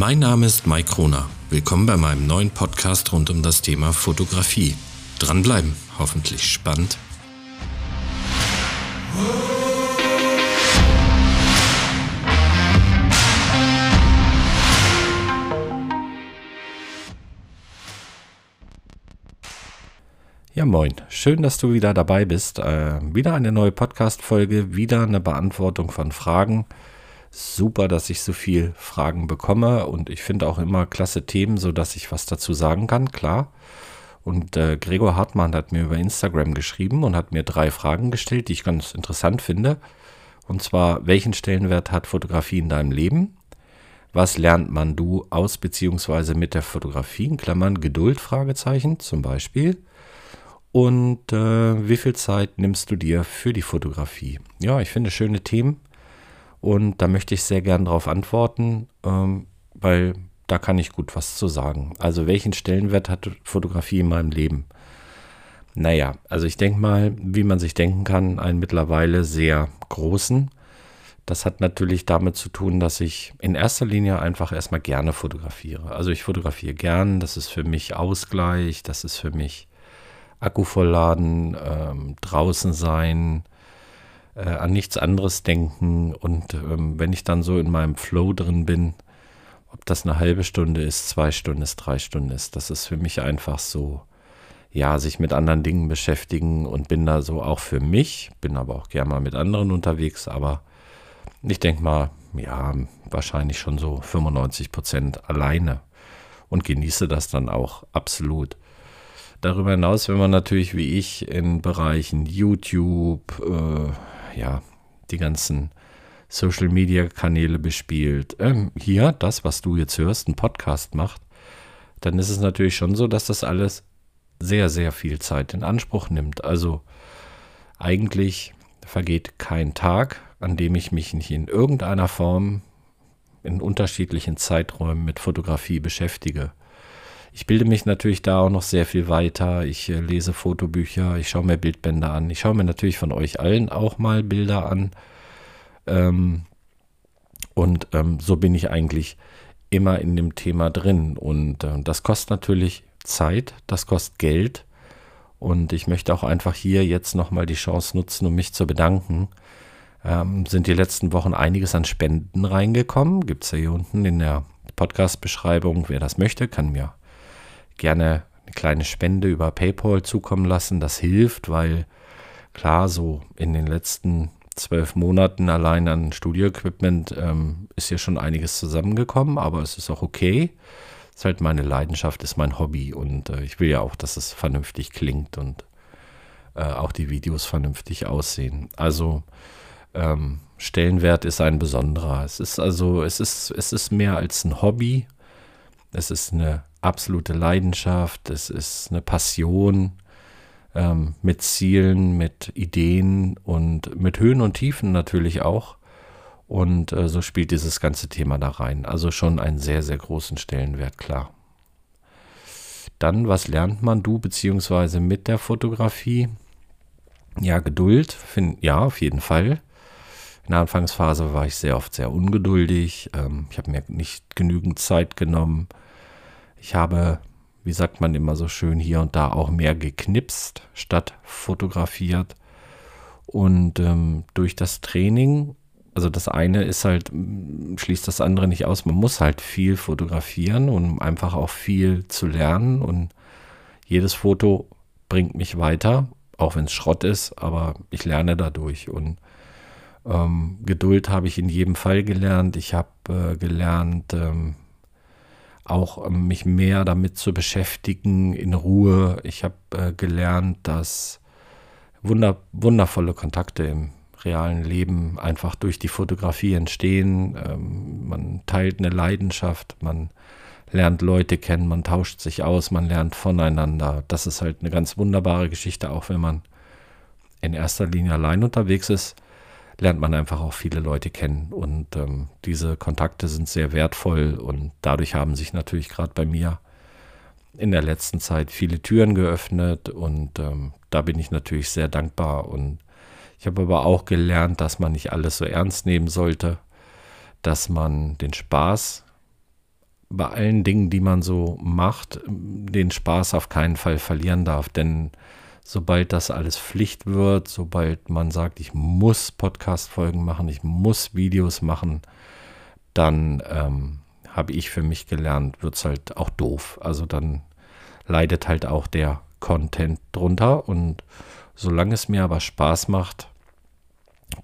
Mein Name ist Mike Kroner. Willkommen bei meinem neuen Podcast rund um das Thema Fotografie. Dranbleiben, hoffentlich spannend. Ja, moin. Schön, dass du wieder dabei bist. Äh, wieder eine neue Podcast-Folge, wieder eine Beantwortung von Fragen. Super, dass ich so viel Fragen bekomme und ich finde auch immer klasse Themen, sodass ich was dazu sagen kann, klar. Und äh, Gregor Hartmann hat mir über Instagram geschrieben und hat mir drei Fragen gestellt, die ich ganz interessant finde. Und zwar, welchen Stellenwert hat Fotografie in deinem Leben? Was lernt man du aus bzw. mit der Fotografie? In Klammern Geduld, Fragezeichen zum Beispiel. Und äh, wie viel Zeit nimmst du dir für die Fotografie? Ja, ich finde schöne Themen und da möchte ich sehr gern darauf antworten, ähm, weil da kann ich gut was zu sagen. Also welchen Stellenwert hat Fotografie in meinem Leben? Naja, also ich denke mal, wie man sich denken kann, einen mittlerweile sehr großen. Das hat natürlich damit zu tun, dass ich in erster Linie einfach erstmal gerne fotografiere. Also ich fotografiere gern, das ist für mich Ausgleich, das ist für mich Akku vollladen, ähm, draußen sein, äh, an nichts anderes denken. Und ähm, wenn ich dann so in meinem Flow drin bin, ob das eine halbe Stunde ist, zwei Stunden ist, drei Stunden ist, das ist für mich einfach so, ja, sich mit anderen Dingen beschäftigen und bin da so auch für mich, bin aber auch gerne mal mit anderen unterwegs, aber ich denke mal, ja, wahrscheinlich schon so 95 Prozent alleine und genieße das dann auch absolut. Darüber hinaus, wenn man natürlich wie ich in Bereichen YouTube, äh, ja, die ganzen Social Media Kanäle bespielt, ähm, hier, das, was du jetzt hörst, ein Podcast macht, dann ist es natürlich schon so, dass das alles sehr, sehr viel Zeit in Anspruch nimmt. Also eigentlich vergeht kein Tag, an dem ich mich nicht in irgendeiner Form in unterschiedlichen Zeiträumen mit Fotografie beschäftige. Ich bilde mich natürlich da auch noch sehr viel weiter. Ich äh, lese Fotobücher, ich schaue mir Bildbände an. Ich schaue mir natürlich von euch allen auch mal Bilder an. Ähm, und ähm, so bin ich eigentlich immer in dem Thema drin. Und äh, das kostet natürlich Zeit, das kostet Geld. Und ich möchte auch einfach hier jetzt nochmal die Chance nutzen, um mich zu bedanken. Ähm, sind die letzten Wochen einiges an Spenden reingekommen. Gibt es ja hier unten in der Podcast-Beschreibung. Wer das möchte, kann mir gerne eine kleine Spende über PayPal zukommen lassen. Das hilft, weil klar, so in den letzten zwölf Monaten allein an Studioequipment ähm, ist hier schon einiges zusammengekommen, aber es ist auch okay. Es ist halt meine Leidenschaft, ist mein Hobby und äh, ich will ja auch, dass es vernünftig klingt und äh, auch die Videos vernünftig aussehen. Also ähm, Stellenwert ist ein besonderer. Es ist also, es ist, es ist mehr als ein Hobby. Es ist eine absolute Leidenschaft, es ist eine Passion ähm, mit Zielen, mit Ideen und mit Höhen und Tiefen natürlich auch. Und äh, so spielt dieses ganze Thema da rein. Also schon einen sehr, sehr großen Stellenwert, klar. Dann, was lernt man du beziehungsweise mit der Fotografie? Ja, Geduld, find, ja, auf jeden Fall. In der Anfangsphase war ich sehr oft sehr ungeduldig. Ähm, ich habe mir nicht genügend Zeit genommen. Ich habe, wie sagt man immer so schön, hier und da auch mehr geknipst statt fotografiert. Und ähm, durch das Training, also das eine ist halt, schließt das andere nicht aus. Man muss halt viel fotografieren, um einfach auch viel zu lernen. Und jedes Foto bringt mich weiter, auch wenn es Schrott ist, aber ich lerne dadurch. Und ähm, Geduld habe ich in jedem Fall gelernt. Ich habe äh, gelernt, ähm, auch ähm, mich mehr damit zu beschäftigen in Ruhe. Ich habe äh, gelernt, dass wunder, wundervolle Kontakte im realen Leben einfach durch die Fotografie entstehen. Ähm, man teilt eine Leidenschaft, man lernt Leute kennen, man tauscht sich aus, man lernt voneinander. Das ist halt eine ganz wunderbare Geschichte, auch wenn man in erster Linie allein unterwegs ist lernt man einfach auch viele Leute kennen. Und ähm, diese Kontakte sind sehr wertvoll und dadurch haben sich natürlich gerade bei mir in der letzten Zeit viele Türen geöffnet und ähm, da bin ich natürlich sehr dankbar. Und ich habe aber auch gelernt, dass man nicht alles so ernst nehmen sollte, dass man den Spaß bei allen Dingen, die man so macht, den Spaß auf keinen Fall verlieren darf. Denn sobald das alles Pflicht wird, sobald man sagt, ich muss Podcast-Folgen machen, ich muss Videos machen, dann ähm, habe ich für mich gelernt, wird es halt auch doof. Also dann leidet halt auch der Content drunter. Und solange es mir aber Spaß macht,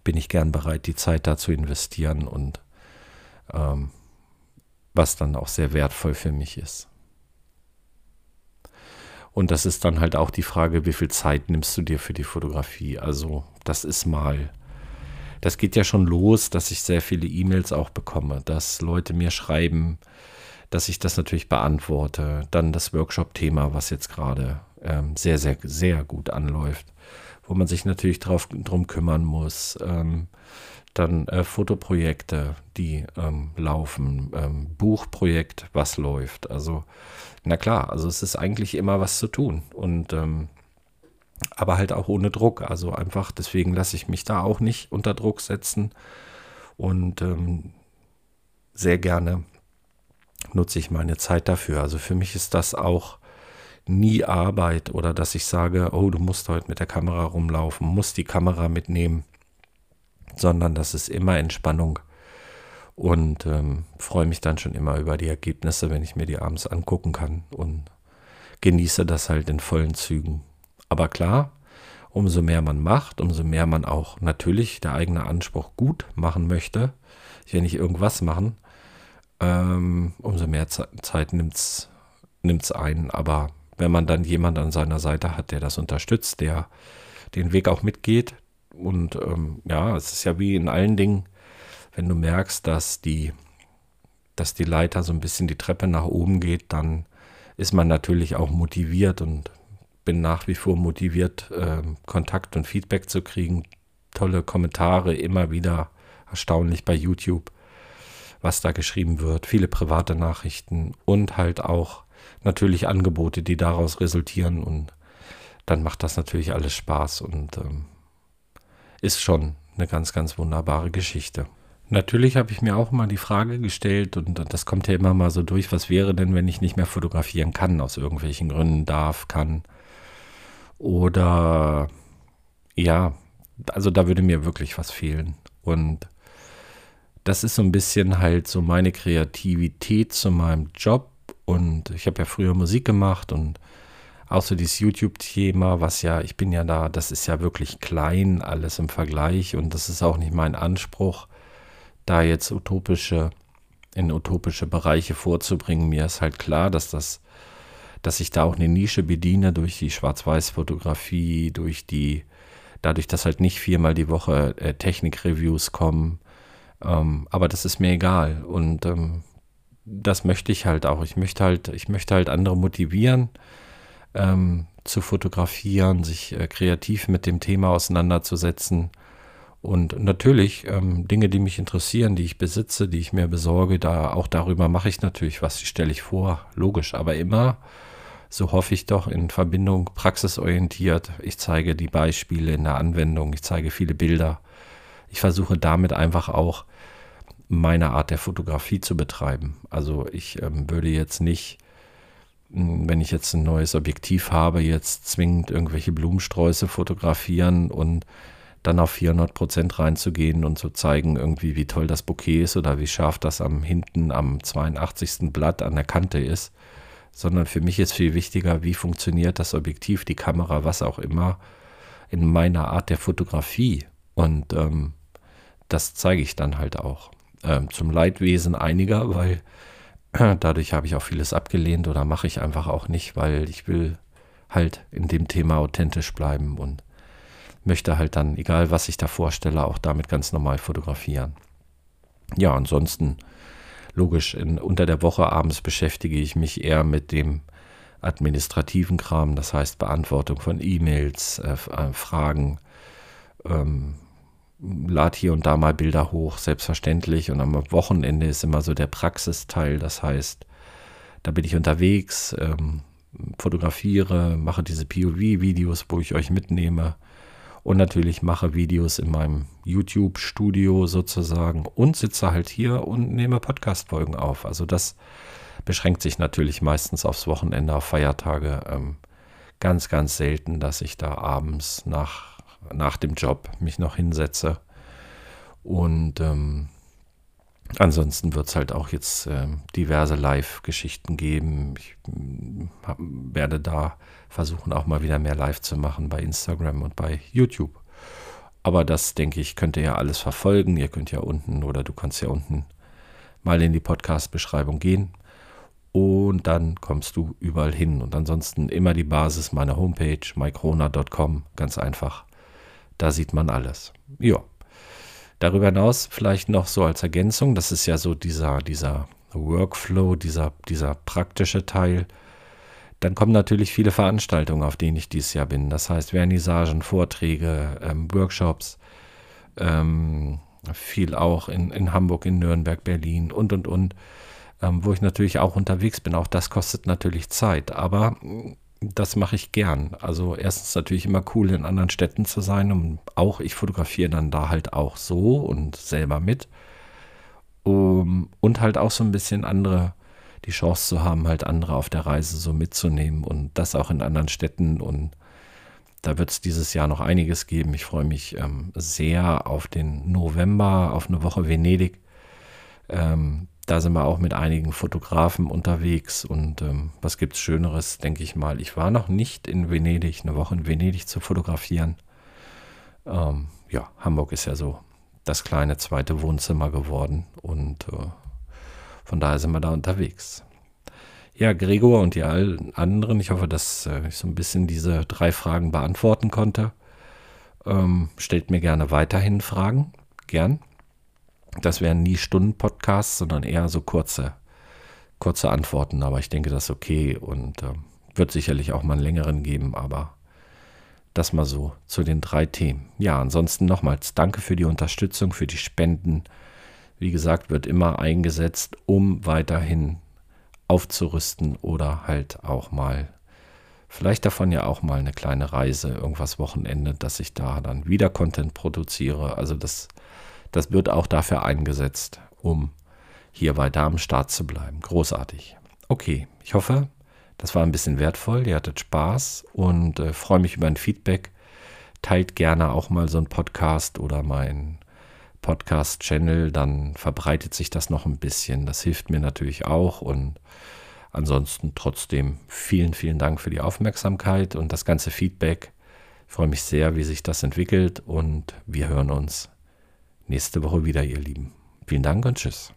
bin ich gern bereit, die Zeit da zu investieren und ähm, was dann auch sehr wertvoll für mich ist. Und das ist dann halt auch die Frage, wie viel Zeit nimmst du dir für die Fotografie? Also das ist mal, das geht ja schon los, dass ich sehr viele E-Mails auch bekomme, dass Leute mir schreiben, dass ich das natürlich beantworte. Dann das Workshop-Thema, was jetzt gerade ähm, sehr, sehr, sehr gut anläuft, wo man sich natürlich drauf, drum kümmern muss. Ähm, dann äh, Fotoprojekte, die ähm, laufen, ähm, Buchprojekt, was läuft. Also, na klar, also es ist eigentlich immer was zu tun. Und ähm, aber halt auch ohne Druck. Also einfach, deswegen lasse ich mich da auch nicht unter Druck setzen. Und ähm, sehr gerne nutze ich meine Zeit dafür. Also für mich ist das auch nie Arbeit oder dass ich sage, oh, du musst heute mit der Kamera rumlaufen, musst die Kamera mitnehmen, sondern das ist immer Entspannung und ähm, freue mich dann schon immer über die Ergebnisse, wenn ich mir die abends angucken kann und genieße das halt in vollen Zügen. Aber klar, umso mehr man macht, umso mehr man auch natürlich der eigene Anspruch gut machen möchte, ich will nicht irgendwas machen, ähm, umso mehr Zeit nimmt es ein. Aber wenn man dann jemand an seiner Seite hat, der das unterstützt, der den Weg auch mitgeht, und ähm, ja, es ist ja wie in allen Dingen, wenn du merkst, dass die, dass die Leiter so ein bisschen die Treppe nach oben geht, dann ist man natürlich auch motiviert und bin nach wie vor motiviert, äh, Kontakt und Feedback zu kriegen. Tolle Kommentare, immer wieder erstaunlich bei YouTube was da geschrieben wird, viele private Nachrichten und halt auch natürlich Angebote, die daraus resultieren und dann macht das natürlich alles Spaß und ähm, ist schon eine ganz, ganz wunderbare Geschichte. Natürlich habe ich mir auch mal die Frage gestellt und das kommt ja immer mal so durch, was wäre denn, wenn ich nicht mehr fotografieren kann, aus irgendwelchen Gründen darf, kann. Oder ja, also da würde mir wirklich was fehlen. Und das ist so ein bisschen halt so meine Kreativität zu meinem Job. Und ich habe ja früher Musik gemacht und auch so dieses YouTube-Thema, was ja, ich bin ja da, das ist ja wirklich klein, alles im Vergleich. Und das ist auch nicht mein Anspruch, da jetzt utopische, in utopische Bereiche vorzubringen. Mir ist halt klar, dass das, dass ich da auch eine Nische bediene durch die Schwarz-Weiß-Fotografie, durch die, dadurch, dass halt nicht viermal die Woche äh, Technik-Reviews kommen, ähm, aber das ist mir egal. Und ähm, das möchte ich halt auch. Ich möchte halt, ich möchte halt andere motivieren, ähm, zu fotografieren, sich äh, kreativ mit dem Thema auseinanderzusetzen. Und natürlich ähm, Dinge, die mich interessieren, die ich besitze, die ich mir besorge, da auch darüber mache ich natürlich was, die stelle ich vor, logisch, aber immer, so hoffe ich doch, in Verbindung praxisorientiert. Ich zeige die Beispiele in der Anwendung, ich zeige viele Bilder ich versuche damit einfach auch meine Art der Fotografie zu betreiben. Also ich ähm, würde jetzt nicht, wenn ich jetzt ein neues Objektiv habe, jetzt zwingend irgendwelche Blumensträuße fotografieren und dann auf 400 Prozent reinzugehen und zu zeigen, irgendwie, wie toll das Bouquet ist oder wie scharf das am hinten am 82. Blatt an der Kante ist, sondern für mich ist viel wichtiger, wie funktioniert das Objektiv, die Kamera, was auch immer, in meiner Art der Fotografie. Und ähm, das zeige ich dann halt auch. Ähm, zum Leidwesen einiger, weil dadurch habe ich auch vieles abgelehnt oder mache ich einfach auch nicht, weil ich will halt in dem Thema authentisch bleiben und möchte halt dann, egal was ich da vorstelle, auch damit ganz normal fotografieren. Ja, ansonsten logisch, in, unter der Woche abends beschäftige ich mich eher mit dem administrativen Kram, das heißt Beantwortung von E-Mails, äh, äh Fragen, ähm, lade hier und da mal Bilder hoch, selbstverständlich. Und am Wochenende ist immer so der Praxisteil. Das heißt, da bin ich unterwegs, ähm, fotografiere, mache diese POV-Videos, wo ich euch mitnehme. Und natürlich mache Videos in meinem YouTube-Studio sozusagen und sitze halt hier und nehme Podcast-Folgen auf. Also das beschränkt sich natürlich meistens aufs Wochenende, auf Feiertage. Ähm, ganz, ganz selten, dass ich da abends nach, nach dem Job mich noch hinsetze. Und ähm, ansonsten wird es halt auch jetzt äh, diverse Live-Geschichten geben. Ich äh, hab, werde da versuchen, auch mal wieder mehr live zu machen bei Instagram und bei YouTube. Aber das, denke ich, könnt ihr ja alles verfolgen. Ihr könnt ja unten oder du kannst ja unten mal in die Podcast-Beschreibung gehen. Und dann kommst du überall hin. Und ansonsten immer die Basis meiner Homepage, mycrona.com. Ganz einfach. Da sieht man alles. Ja. Darüber hinaus vielleicht noch so als Ergänzung, das ist ja so dieser, dieser Workflow, dieser, dieser praktische Teil dann kommen natürlich viele Veranstaltungen, auf denen ich dieses Jahr bin. Das heißt Vernissagen, Vorträge, ähm, Workshops, ähm, viel auch in, in Hamburg, in Nürnberg, Berlin und, und, und, ähm, wo ich natürlich auch unterwegs bin. Auch das kostet natürlich Zeit, aber das mache ich gern. Also erstens natürlich immer cool, in anderen Städten zu sein und auch, ich fotografiere dann da halt auch so und selber mit. Um, und halt auch so ein bisschen andere die Chance zu haben, halt andere auf der Reise so mitzunehmen und das auch in anderen Städten. Und da wird es dieses Jahr noch einiges geben. Ich freue mich ähm, sehr auf den November, auf eine Woche Venedig. Ähm, da sind wir auch mit einigen Fotografen unterwegs. Und ähm, was gibt es Schöneres, denke ich mal. Ich war noch nicht in Venedig, eine Woche in Venedig zu fotografieren. Ähm, ja, Hamburg ist ja so das kleine zweite Wohnzimmer geworden. Und äh, von daher sind wir da unterwegs. Ja, Gregor und die allen anderen, ich hoffe, dass äh, ich so ein bisschen diese drei Fragen beantworten konnte. Ähm, stellt mir gerne weiterhin Fragen, gern. Das wären nie Stunden-Podcasts, sondern eher so kurze, kurze Antworten. Aber ich denke, das ist okay und äh, wird sicherlich auch mal einen längeren geben, aber das mal so zu den drei Themen. Ja, ansonsten nochmals danke für die Unterstützung, für die Spenden wie gesagt, wird immer eingesetzt, um weiterhin aufzurüsten oder halt auch mal, vielleicht davon ja auch mal eine kleine Reise, irgendwas Wochenende, dass ich da dann wieder Content produziere. Also das, das wird auch dafür eingesetzt, um hier weiter am Start zu bleiben. Großartig. Okay, ich hoffe, das war ein bisschen wertvoll. Ihr hattet Spaß und äh, freue mich über ein Feedback. Teilt gerne auch mal so einen Podcast oder mein Podcast-Channel, dann verbreitet sich das noch ein bisschen. Das hilft mir natürlich auch und ansonsten trotzdem vielen, vielen Dank für die Aufmerksamkeit und das ganze Feedback. Ich freue mich sehr, wie sich das entwickelt und wir hören uns nächste Woche wieder, ihr Lieben. Vielen Dank und tschüss.